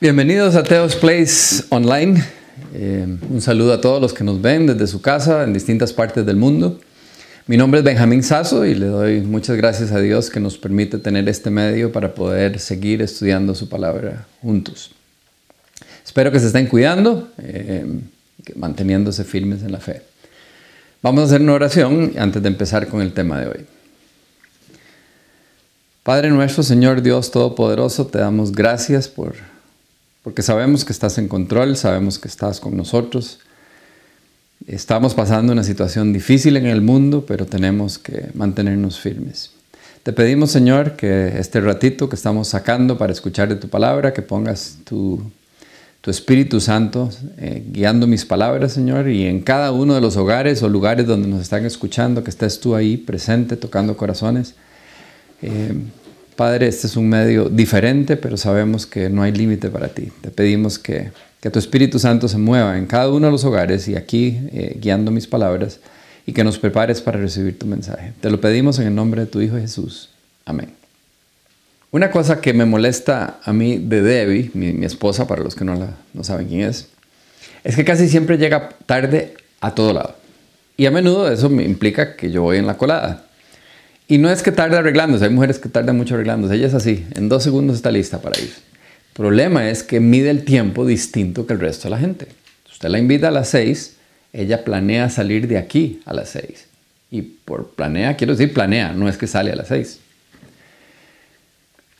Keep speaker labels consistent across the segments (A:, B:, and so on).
A: Bienvenidos a Teos Place Online. Eh, un saludo a todos los que nos ven desde su casa en distintas partes del mundo. Mi nombre es Benjamín Sasso y le doy muchas gracias a Dios que nos permite tener este medio para poder seguir estudiando su palabra juntos. Espero que se estén cuidando, eh, manteniéndose firmes en la fe. Vamos a hacer una oración antes de empezar con el tema de hoy. Padre nuestro, Señor Dios Todopoderoso, te damos gracias por porque sabemos que estás en control, sabemos que estás con nosotros. Estamos pasando una situación difícil en el mundo, pero tenemos que mantenernos firmes. Te pedimos, Señor, que este ratito que estamos sacando para escuchar de tu palabra, que pongas tu, tu Espíritu Santo eh, guiando mis palabras, Señor, y en cada uno de los hogares o lugares donde nos están escuchando, que estés tú ahí presente, tocando corazones. Eh, Padre, este es un medio diferente, pero sabemos que no hay límite para ti. Te pedimos que, tu Espíritu Santo se mueva en cada uno de los hogares y aquí eh, guiando mis palabras y que nos prepares para recibir tu mensaje. Te lo pedimos en el nombre de tu Hijo Jesús. Amén. Una cosa que me molesta a mí de Debbie, mi, esposa, para los que no, la, no saben quién es, es que casi siempre llega tarde a todo lado. Y a menudo eso me implica que yo voy en la colada. Y no es que tarde arreglándose, hay mujeres que tardan mucho arreglándose, ella es así, en dos segundos está lista para ir. El problema es que mide el tiempo distinto que el resto de la gente. Usted la invita a las seis, ella planea salir de aquí a las seis. Y por planea, quiero decir planea, no es que sale a las seis.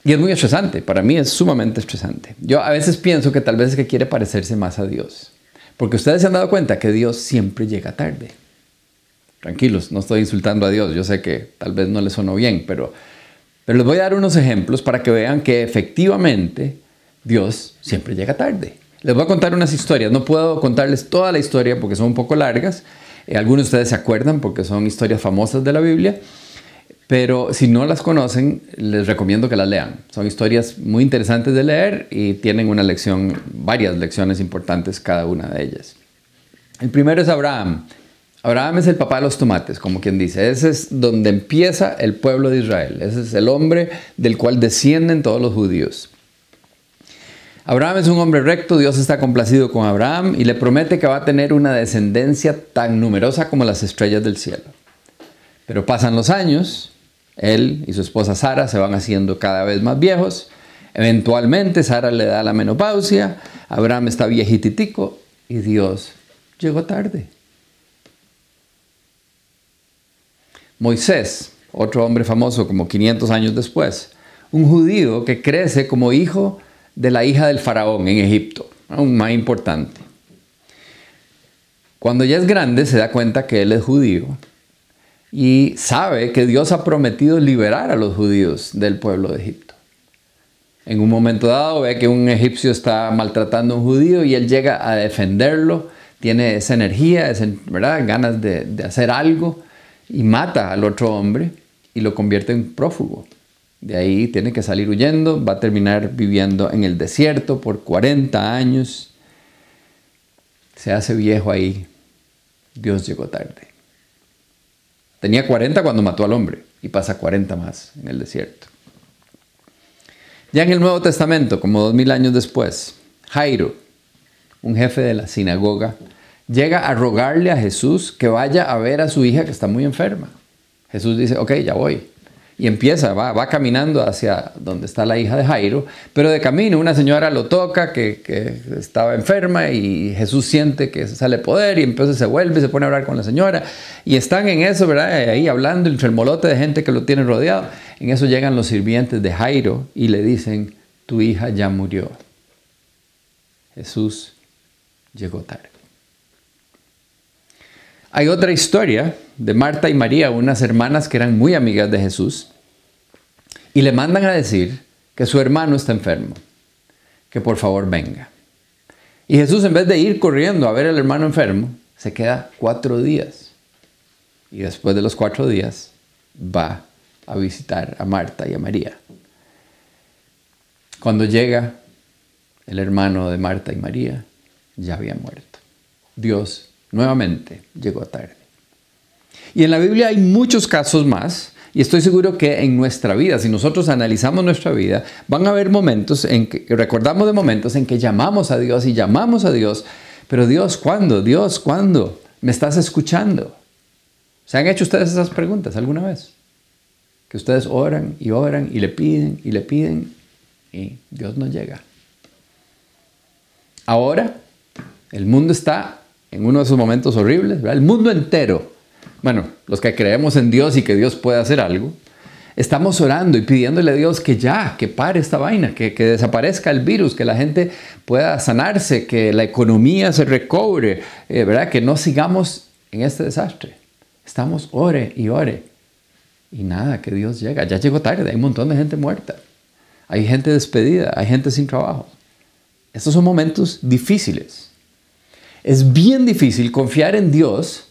A: Y es muy estresante, para mí es sumamente estresante. Yo a veces pienso que tal vez es que quiere parecerse más a Dios. Porque ustedes se han dado cuenta que Dios siempre llega tarde. Tranquilos, no estoy insultando a Dios, yo sé que tal vez no les sonó bien, pero, pero les voy a dar unos ejemplos para que vean que efectivamente Dios siempre llega tarde. Les voy a contar unas historias, no puedo contarles toda la historia porque son un poco largas, eh, algunos de ustedes se acuerdan porque son historias famosas de la Biblia, pero si no las conocen, les recomiendo que las lean. Son historias muy interesantes de leer y tienen una lección, varias lecciones importantes cada una de ellas. El primero es Abraham. Abraham es el papá de los tomates, como quien dice. Ese es donde empieza el pueblo de Israel. Ese es el hombre del cual descienden todos los judíos. Abraham es un hombre recto, Dios está complacido con Abraham y le promete que va a tener una descendencia tan numerosa como las estrellas del cielo. Pero pasan los años, él y su esposa Sara se van haciendo cada vez más viejos. Eventualmente Sara le da la menopausia, Abraham está viejititico y Dios llegó tarde. Moisés, otro hombre famoso como 500 años después, un judío que crece como hijo de la hija del faraón en Egipto, aún más importante. Cuando ya es grande se da cuenta que él es judío y sabe que Dios ha prometido liberar a los judíos del pueblo de Egipto. En un momento dado ve que un egipcio está maltratando a un judío y él llega a defenderlo, tiene esa energía, esa, ¿verdad? ganas de, de hacer algo y mata al otro hombre y lo convierte en prófugo. De ahí tiene que salir huyendo, va a terminar viviendo en el desierto por 40 años. Se hace viejo ahí. Dios llegó tarde. Tenía 40 cuando mató al hombre y pasa 40 más en el desierto. Ya en el Nuevo Testamento, como dos mil años después, Jairo, un jefe de la sinagoga, llega a rogarle a Jesús que vaya a ver a su hija que está muy enferma. Jesús dice, ok, ya voy. Y empieza, va, va caminando hacia donde está la hija de Jairo, pero de camino una señora lo toca que, estaba enferma y Jesús siente que sale poder y entonces se vuelve y se pone a hablar con la señora. Y están en eso, ¿verdad? Ahí hablando, el molote de gente que lo tiene rodeado. En eso llegan los sirvientes de Jairo y le dicen, tu hija ya murió. Jesús llegó tarde. Hay otra historia de Marta y María, unas hermanas que eran muy amigas de Jesús, y le mandan a decir que su hermano está enfermo, que por favor venga. Y Jesús en vez de ir corriendo a ver al hermano enfermo, se queda cuatro días. Y después de los cuatro días va a visitar a Marta y a María. Cuando llega el hermano de Marta y María, ya había muerto. Dios nuevamente llegó tarde. Y en la Biblia hay muchos casos más, Y estoy seguro que en nuestra vida, si nosotros analizamos nuestra vida, van a haber momentos en que recordamos de momentos en que llamamos a Dios y llamamos a Dios, pero Dios, ¿cuándo? Dios, ¿cuándo? ¿Me estás escuchando? ¿Se han hecho ustedes esas preguntas alguna vez? Que ustedes oran y oran y le piden y le piden y Dios no llega. Ahora, el mundo está en uno de esos momentos horribles, ¿verdad? El mundo entero bueno, los que creemos en Dios y que Dios puede hacer algo, estamos orando y pidiéndole a Dios que ya, que pare esta vaina, que, desaparezca el virus, que la gente pueda sanarse, que la economía se recobre, eh, ¿verdad? Que no sigamos en este desastre. Estamos ore y ore. Y nada, que Dios llega. Ya llegó tarde, hay un montón de gente muerta. Hay gente despedida, hay gente sin trabajo. Estos son momentos difíciles. Es bien difícil confiar en Dios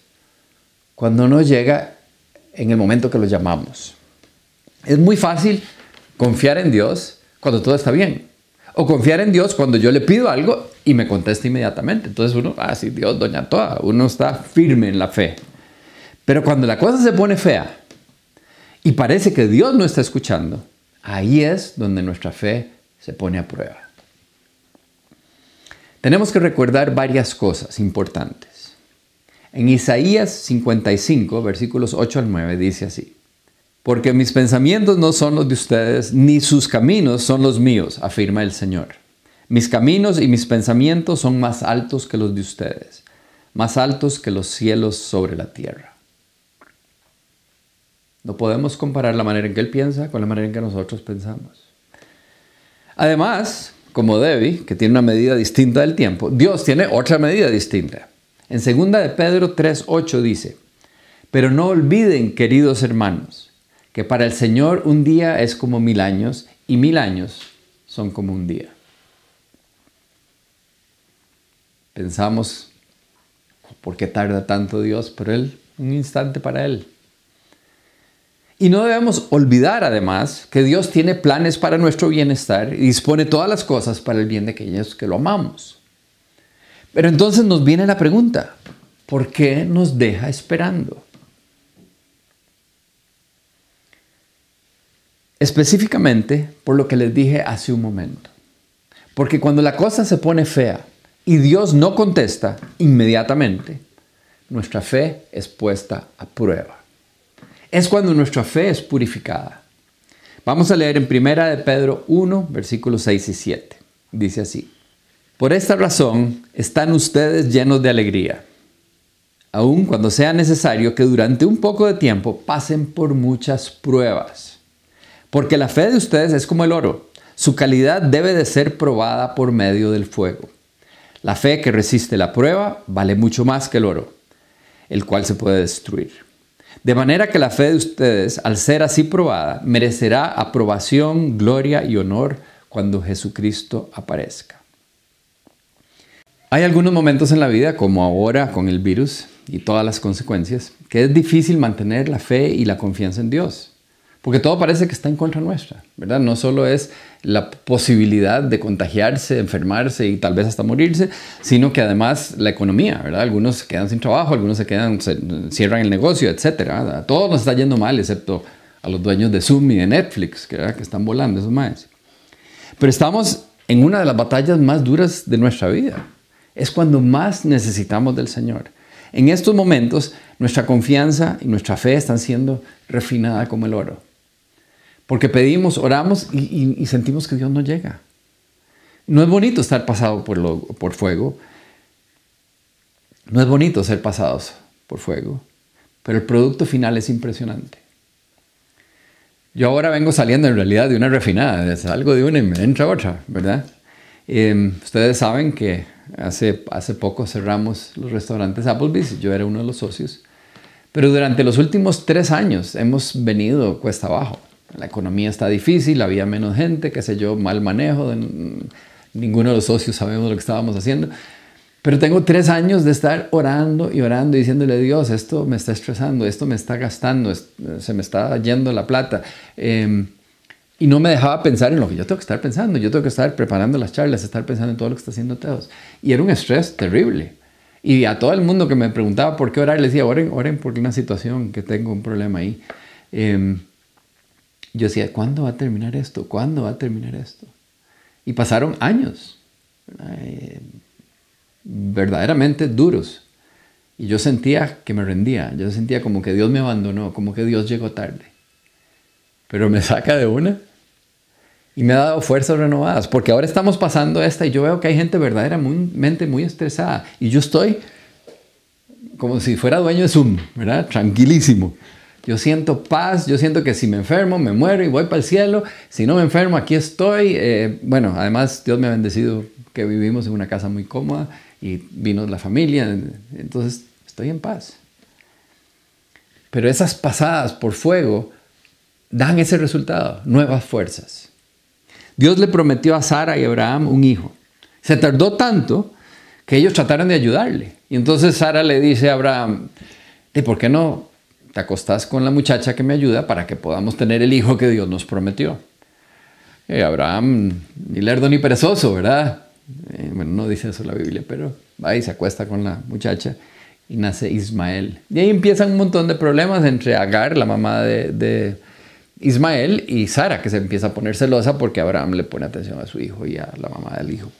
A: cuando no llega en el momento que lo llamamos. Es muy fácil confiar en Dios cuando todo está bien. O confiar en Dios cuando yo le pido algo y me contesta inmediatamente. Entonces uno, ah, sí, Dios, doña toda, uno está firme en la fe. Pero cuando la cosa se pone fea y parece que Dios no está escuchando, ahí es donde nuestra fe se pone a prueba. Tenemos que recordar varias cosas importantes. En Isaías 55, versículos 8 al 9, dice así, Porque mis pensamientos no son los de ustedes, ni sus caminos son los míos, afirma el Señor. Mis caminos y mis pensamientos son más altos que los de ustedes, más altos que los cielos sobre la tierra. No podemos comparar la manera en que Él piensa con la manera en que nosotros pensamos. Además, como Debbie, que tiene una medida distinta del tiempo, Dios tiene otra medida distinta. En 2 de Pedro 3:8 dice, "Pero no olviden, queridos hermanos, que para el Señor un día es como mil años y mil años son como un día." Pensamos, ¿por qué tarda tanto Dios? Pero Él, un instante para Él. Y no debemos olvidar además que Dios tiene planes para nuestro bienestar y dispone todas las cosas para el bien de aquellos que lo amamos. Pero entonces nos viene la pregunta, ¿por qué nos deja esperando? Específicamente por lo que les dije hace un momento. Porque cuando la cosa se pone fea y Dios no contesta inmediatamente, nuestra fe es puesta a prueba. Es cuando nuestra fe es purificada. Vamos a leer en Primera de Pedro 1, versículos 6 y 7. Dice así: por esta razón están ustedes llenos de alegría, aun cuando sea necesario que durante un poco de tiempo pasen por muchas pruebas. Porque la fe de ustedes es como el oro, su calidad debe de ser probada por medio del fuego. La fe que resiste la prueba vale mucho más que el oro, el cual se puede destruir. De manera que la fe de ustedes, al ser así probada, merecerá aprobación, gloria y honor cuando Jesucristo aparezca. Hay algunos momentos en la vida, como ahora con el virus y todas las consecuencias, que es difícil mantener la fe y la confianza en Dios. Porque todo parece que está en contra nuestra, ¿verdad? No solo es la posibilidad de contagiarse, enfermarse y tal vez hasta morirse, sino que además la economía, ¿verdad? Algunos se quedan sin trabajo, algunos se quedan, cierran el negocio, etc. Todo nos está yendo mal, excepto a los dueños de Zoom y de Netflix, que, que están volando esos más. Pero estamos en una de las batallas más duras de nuestra vida es cuando más necesitamos del Señor. En estos momentos, nuestra confianza y nuestra fe están siendo refinada como el oro. Porque pedimos, oramos y, sentimos que Dios no llega. No es bonito estar pasado por, fuego. No es bonito ser pasados por fuego. Pero el producto final es impresionante. Yo ahora vengo saliendo en realidad de una refinada, salgo de una y me entra otra, ¿verdad? Eh, ustedes saben que hace poco cerramos los restaurantes Applebee's, yo era uno de los socios, pero durante los últimos tres años hemos venido cuesta abajo. La economía está difícil, había menos gente, qué sé yo, mal manejo, ninguno de los socios sabemos lo que estábamos haciendo. Pero tengo tres años de estar orando y orando y diciéndole Dios, esto me está estresando, esto me está gastando, se me está yendo la plata. Eh, y no me dejaba pensar en lo que yo tengo que estar pensando. Yo tengo que estar preparando las charlas, estar pensando en todo lo que está haciendo Teos. Y era un estrés terrible. Y a todo el mundo que me preguntaba por qué orar, les decía, oren, oren por una situación que tengo, un problema ahí. Y yo decía, ¿cuándo va a terminar esto? ¿Cuándo va a terminar esto? Y pasaron años, eh, verdaderamente duros. Y yo sentía que me rendía, yo sentía como que Dios me abandonó, como que Dios llegó tarde. Pero me saca de una y me ha dado fuerzas renovadas, porque ahora estamos pasando esta y yo veo que hay gente verdaderamente muy estresada y yo estoy como si fuera dueño de Zoom, ¿verdad? Tranquilísimo. Yo siento paz, yo siento que si me enfermo, me muero y voy para el cielo. Si no me enfermo, aquí estoy. Eh, bueno, además Dios me ha bendecido que vivimos en una casa muy cómoda y vino la familia. Entonces estoy en paz. Pero esas pasadas por fuego dan ese resultado, nuevas fuerzas. Dios le prometió a Sara y Abraham un hijo. Se tardó tanto que ellos trataron de ayudarle. Y entonces Sara le dice a Abraham, ¿y por qué no te acostás con la muchacha que me ayuda para que podamos tener el hijo que Dios nos prometió. Eh, Abraham, ni lerdo ni perezoso, ¿verdad? Eh, bueno, no dice eso la Biblia, pero va y se acuesta con la muchacha y nace Ismael. Y ahí empiezan un montón de problemas entre Agar, la mamá de, de Ismael, y Sara, que se empieza a poner celosa porque Abraham le pone atención a su hijo y a la mamá del hijo.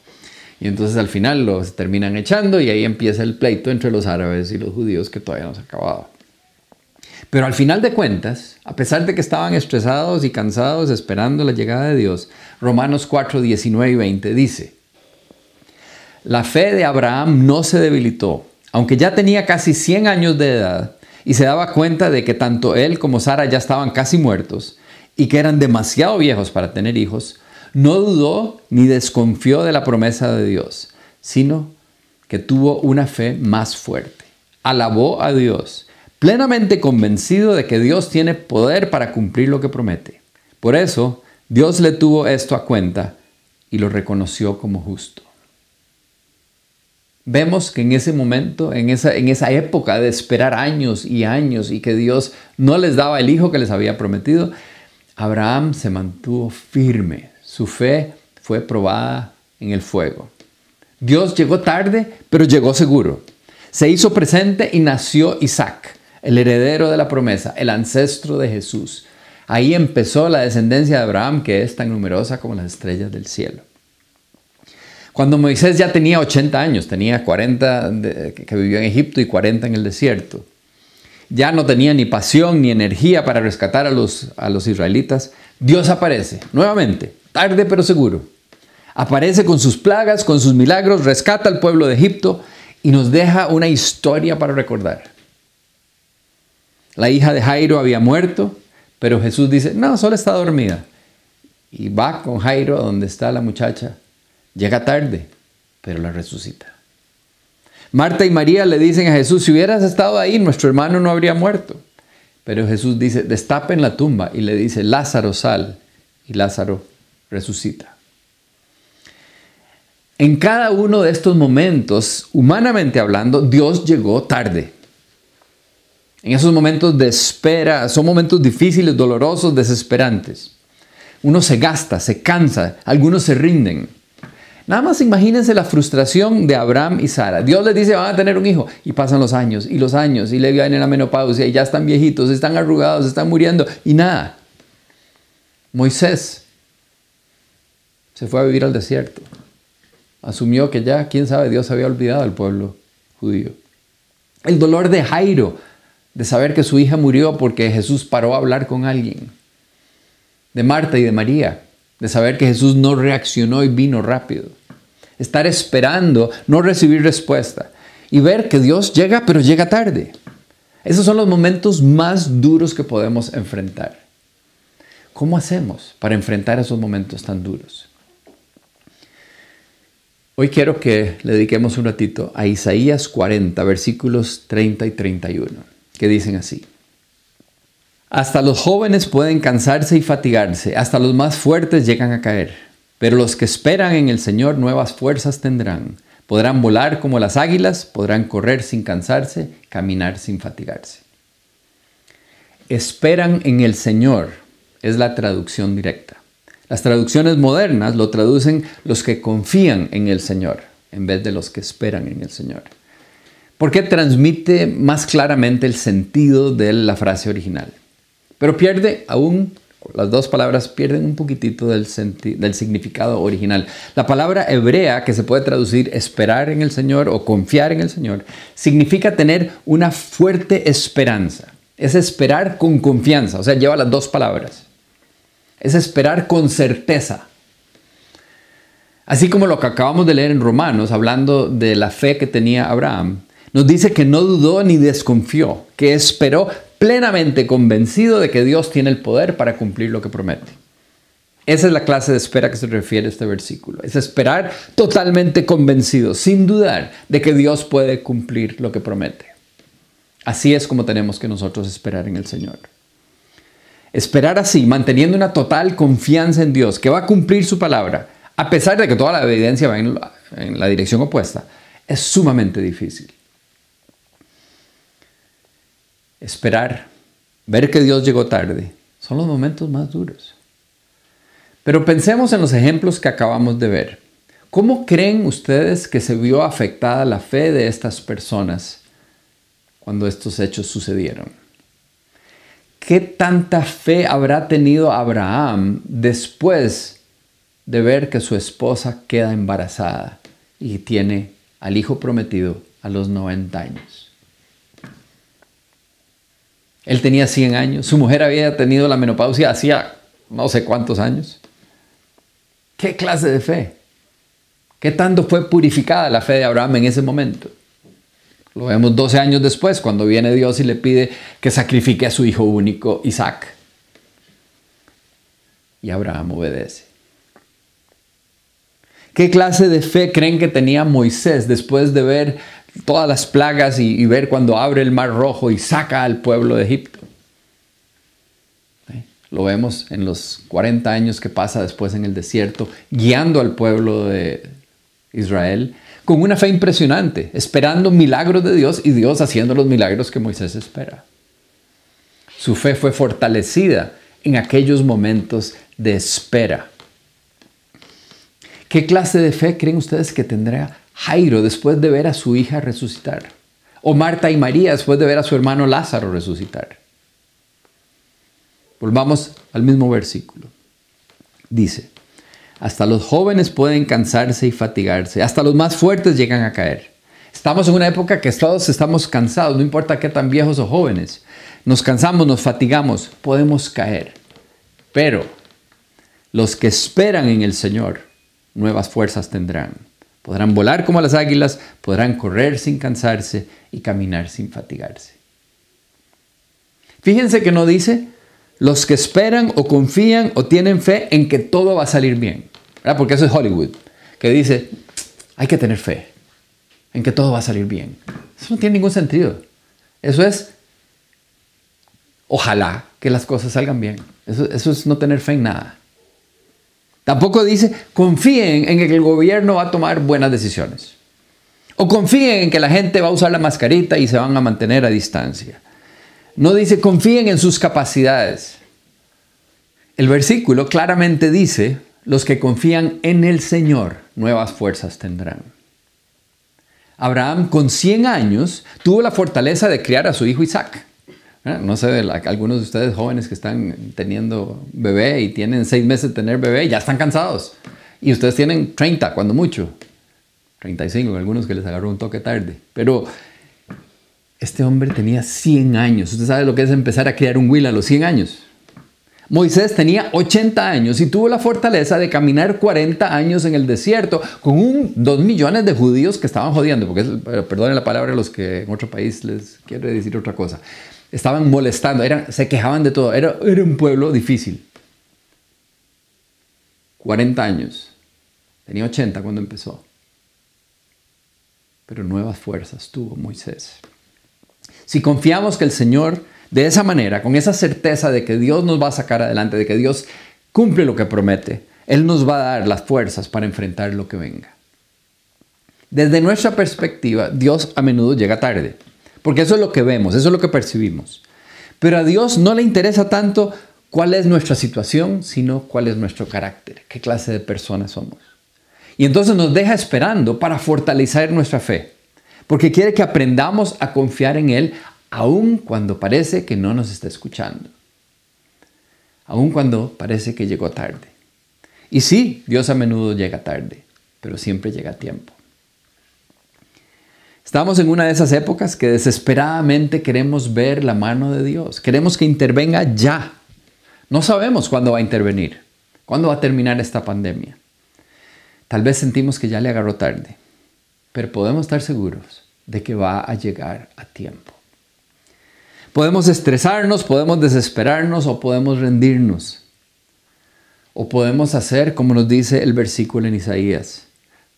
A: Y entonces al final los terminan echando y ahí empieza el pleito entre los árabes y los judíos que todavía no se ha acabado. Pero al final de cuentas, a pesar de que estaban estresados y cansados esperando la llegada de Dios, Romanos 4, 19 y 20 dice, la fe de Abraham no se debilitó, aunque ya tenía casi 100 años de edad y se daba cuenta de que tanto él como Sara ya estaban casi muertos y que eran demasiado viejos para tener hijos, no dudó ni desconfió de la promesa de Dios, sino que tuvo una fe más fuerte. Alabó a Dios plenamente convencido de que Dios tiene poder para cumplir lo que promete. Por eso, Dios le tuvo esto a cuenta y lo reconoció como justo. Vemos que en ese momento, en esa, época de esperar años y años y que Dios no les daba el hijo que les había prometido, Abraham se mantuvo firme. Su fe fue probada en el fuego. Dios llegó tarde, pero llegó seguro. Se hizo presente y nació Isaac el heredero de la promesa, el ancestro de Jesús. Ahí empezó la descendencia de Abraham, que es tan numerosa como las estrellas del cielo. Cuando Moisés ya tenía 80 años, tenía 40 que vivió en Egipto y 40 en el desierto, ya no tenía ni pasión ni energía para rescatar a los, a los israelitas, Dios aparece nuevamente, tarde pero seguro. Aparece con sus plagas, con sus milagros, rescata al pueblo de Egipto y nos deja una historia para recordar. La hija de Jairo había muerto, pero Jesús dice, no, solo está dormida. Y va con Jairo a donde está la muchacha. Llega tarde, pero la resucita. Marta y María le dicen a Jesús, si hubieras estado ahí, nuestro hermano no habría muerto. Pero Jesús dice, destapen la tumba y le dice, Lázaro sal. Y Lázaro resucita. En cada uno de estos momentos, humanamente hablando, Dios llegó tarde. En esos momentos de espera, son momentos difíciles, dolorosos, desesperantes. Uno se gasta, se cansa, algunos se rinden. Nada más imagínense la frustración de Abraham y Sara. Dios les dice, van a tener un hijo. Y pasan los años y los años y le viene la menopausia y ya están viejitos, están arrugados, están muriendo y nada. Moisés se fue a vivir al desierto. Asumió que ya, quién sabe, Dios había olvidado al pueblo judío. El dolor de Jairo de saber que su hija murió porque Jesús paró a hablar con alguien, de Marta y de María, de saber que Jesús no reaccionó y vino rápido, estar esperando, no recibir respuesta y ver que Dios llega pero llega tarde. Esos son los momentos más duros que podemos enfrentar. ¿Cómo hacemos para enfrentar esos momentos tan duros? Hoy quiero que le dediquemos un ratito a Isaías 40, versículos 30 y 31 que dicen así. Hasta los jóvenes pueden cansarse y fatigarse, hasta los más fuertes llegan a caer, pero los que esperan en el Señor nuevas fuerzas tendrán. Podrán volar como las águilas, podrán correr sin cansarse, caminar sin fatigarse. Esperan en el Señor es la traducción directa. Las traducciones modernas lo traducen los que confían en el Señor en vez de los que esperan en el Señor porque transmite más claramente el sentido de la frase original, pero pierde aún las dos palabras pierden un poquitito del, significado original. La palabra hebrea, que se puede traducir esperar en el Señor o confiar en el Señor, significa tener una fuerte esperanza. Es esperar con confianza, o sea, lleva las dos palabras. Es esperar con certeza. Así como lo que acabamos de leer en Romanos, hablando de la fe que tenía Abraham, nos dice que no dudó ni desconfió, que esperó plenamente convencido de que Dios tiene el poder para cumplir lo que promete. Esa es la clase de espera que se refiere este versículo. Es esperar totalmente convencido, sin dudar, de que Dios puede cumplir lo que promete. Así es como tenemos que nosotros esperar en el Señor. Esperar así, manteniendo una total confianza en Dios, que va a cumplir su palabra, a pesar de que toda la evidencia va en la, dirección opuesta, es sumamente difícil. Esperar, ver que Dios llegó tarde, son los momentos más duros. Pero pensemos en los ejemplos que acabamos de ver. ¿Cómo creen ustedes que se vio afectada la fe de estas personas cuando estos hechos sucedieron? ¿Qué tanta fe habrá tenido Abraham después de ver que su esposa queda embarazada y tiene al hijo prometido a los 90 años? Él tenía 100 años, su mujer había tenido la menopausia hacía no sé cuántos años. ¿Qué clase de fe? ¿Qué tanto fue purificada la fe de Abraham en ese momento? Lo vemos 12 años después, cuando viene Dios y le pide que sacrifique a su hijo único, Isaac. Y Abraham obedece. ¿Qué clase de fe creen que tenía Moisés después de ver todas las plagas y, ver cuando abre el mar rojo y saca al pueblo de Egipto? Lo vemos en los 40 años que pasa después en el desierto, guiando al pueblo de Israel con una fe impresionante, esperando milagros de Dios y Dios haciendo los milagros que Moisés espera. Su fe fue fortalecida en aquellos momentos de espera. ¿Qué clase de fe creen ustedes que tendrá Jairo después de ver a su hija resucitar? O Marta y María después de ver a su hermano Lázaro resucitar. Volvamos al mismo versículo. Dice, hasta los jóvenes pueden cansarse y fatigarse. Hasta los más fuertes llegan a caer. Estamos en una época que todos estamos cansados, no importa qué tan viejos o jóvenes. Nos cansamos, nos fatigamos, podemos caer. Pero los que esperan en el Señor, nuevas fuerzas tendrán. Podrán volar como las águilas, podrán correr sin cansarse y caminar sin fatigarse. Fíjense que no dice los que esperan o confían o tienen fe en que todo va a salir bien. Porque eso es Hollywood, que dice, hay que tener fe en que todo va a salir bien. Eso no tiene ningún sentido. Eso es, ojalá que las cosas salgan bien. Eso, eso es no tener fe en nada. Tampoco dice, confíen en que el gobierno va a tomar buenas decisiones. O confíen en que la gente va a usar la mascarita y se van a mantener a distancia. No dice confíen en sus capacidades. El versículo claramente dice, los que confían en el Señor nuevas fuerzas tendrán. Abraham con 100 años tuvo la fortaleza de criar a su hijo Isaac. ¿Eh? No sé, algunos de ustedes jóvenes que están teniendo bebé y tienen seis meses de tener bebé, ya están cansados. Y ustedes tienen 30, cuando mucho. 35, algunos que les agarró un toque tarde. Pero este hombre tenía 100 años. Usted sabe lo que es empezar a criar un Will a los 100 años. Moisés tenía 80 años y tuvo la fortaleza de caminar 40 años en el desierto con un, dos millones de judíos que estaban jodiendo, porque perdonen la palabra a los que en otro país les quiere decir otra cosa. Estaban molestando, eran, se quejaban de todo. Era, era un pueblo difícil. 40 años. Tenía 80 cuando empezó. Pero nuevas fuerzas tuvo Moisés. Si confiamos que el Señor, de esa manera, con esa certeza de que Dios nos va a sacar adelante, de que Dios cumple lo que promete, Él nos va a dar las fuerzas para enfrentar lo que venga. Desde nuestra perspectiva, Dios a menudo llega tarde, porque eso es lo que vemos, eso es lo que percibimos. Pero a Dios no le interesa tanto cuál es nuestra situación, sino cuál es nuestro carácter, qué clase de personas somos. Y entonces nos deja esperando para fortalecer nuestra fe porque quiere que aprendamos a confiar en Él aun cuando parece que no nos está escuchando. aun cuando parece que llegó tarde. Y sí, Dios a menudo llega tarde, pero siempre llega a tiempo. Estamos en una de esas épocas que desesperadamente queremos ver la mano de Dios. Queremos que intervenga ya. No sabemos cuándo va a intervenir, cuándo va a terminar esta pandemia. Tal vez sentimos que ya le agarró tarde, pero podemos estar seguros de que va a llegar a tiempo. Podemos estresarnos, podemos desesperarnos o podemos rendirnos. O podemos hacer como nos dice el versículo en Isaías.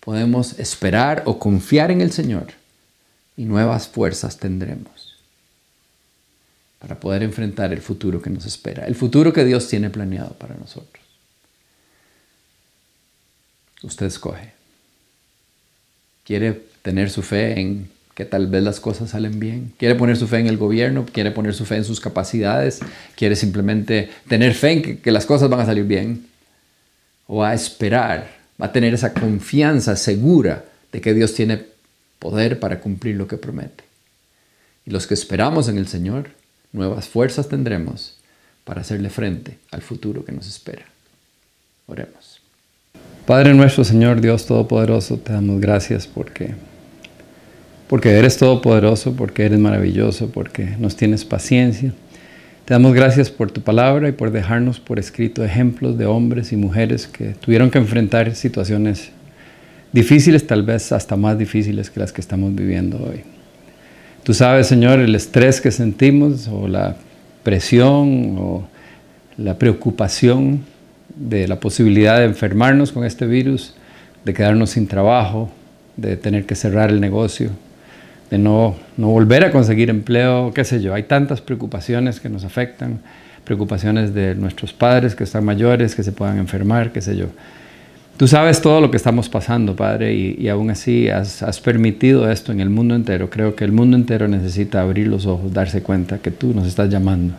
A: Podemos esperar o confiar en el Señor y nuevas fuerzas tendremos para poder enfrentar el futuro que nos espera, el futuro que Dios tiene planeado para nosotros. Usted escoge. ¿Quiere tener su fe en que tal vez las cosas salen bien? ¿Quiere poner su fe en el gobierno? ¿Quiere poner su fe en sus capacidades? ¿Quiere simplemente tener fe en que, las cosas van a salir bien? ¿O va a esperar? ¿Va a tener esa confianza segura de que Dios tiene poder para cumplir lo que promete? Y los que esperamos en el Señor, nuevas fuerzas tendremos para hacerle frente al futuro que nos espera. Oremos. Padre nuestro, Señor Dios Todopoderoso, te damos gracias porque, porque eres todopoderoso, porque eres maravilloso, porque nos tienes paciencia. Te damos gracias por tu palabra y por dejarnos por escrito ejemplos de hombres y mujeres que tuvieron que enfrentar situaciones difíciles, tal vez hasta más difíciles que las que estamos viviendo hoy. Tú sabes, Señor, el estrés que sentimos o la presión o la preocupación de la posibilidad de enfermarnos con este virus, de quedarnos sin trabajo, de tener que cerrar el negocio, de no, no volver a conseguir empleo, qué sé yo. Hay tantas preocupaciones que nos afectan, preocupaciones de nuestros padres que están mayores, que se puedan enfermar, qué sé yo. Tú sabes todo lo que estamos pasando, Padre, y, aún así has, permitido esto en el mundo entero. Creo que el mundo entero necesita abrir los ojos, darse cuenta que tú nos estás llamando,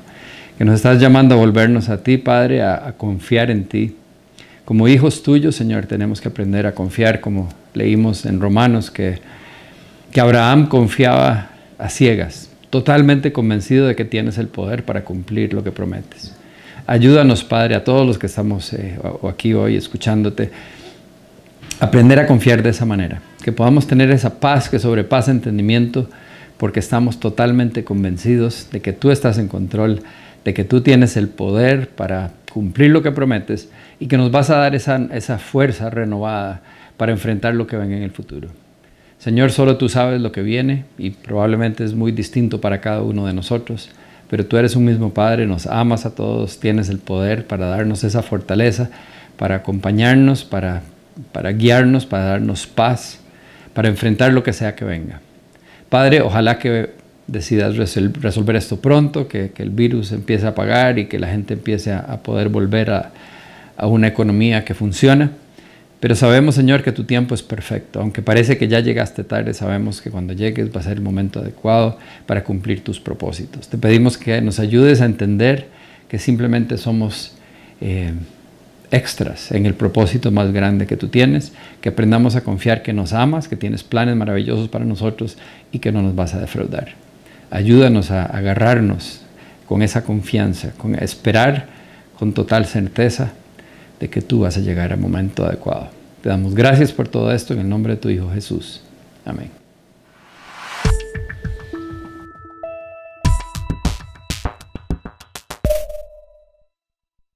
A: que nos estás llamando a volvernos a ti, Padre, a, confiar en ti. Como hijos tuyos, Señor, tenemos que aprender a confiar, como leímos en Romanos, que, que Abraham confiaba a ciegas, totalmente convencido de que tienes el poder para cumplir lo que prometes. Ayúdanos, Padre, a todos los que estamos eh, aquí hoy escuchándote, aprender a confiar de esa manera, que podamos tener esa paz que sobrepasa entendimiento, porque estamos totalmente convencidos de que tú estás en control, de que tú tienes el poder para cumplir lo que prometes y que nos vas a dar esa, esa fuerza renovada para enfrentar lo que venga en el futuro. Señor, solo tú sabes lo que viene y probablemente es muy distinto para cada uno de nosotros pero tú eres un mismo Padre, nos amas a todos, tienes el poder para darnos esa fortaleza, para acompañarnos, para, para guiarnos, para darnos paz, para enfrentar lo que sea que venga. Padre, ojalá que decidas resolver esto pronto, que, el virus empiece a apagar y que la gente empiece a, poder volver a, a una economía que funciona. Pero sabemos, Señor, que tu tiempo es perfecto. Aunque parece que ya llegaste tarde, sabemos que cuando llegues va a ser el momento adecuado para cumplir tus propósitos. Te pedimos que nos ayudes a entender que simplemente somos eh, extras en el propósito más grande que tú tienes, que aprendamos a confiar que nos amas, que tienes planes maravillosos para nosotros y que no nos vas a defraudar. Ayúdanos a agarrarnos con esa confianza, con esperar con total certeza de que tú vas a llegar al momento adecuado. Te damos gracias por todo esto en el nombre de tu Hijo Jesús. Amén.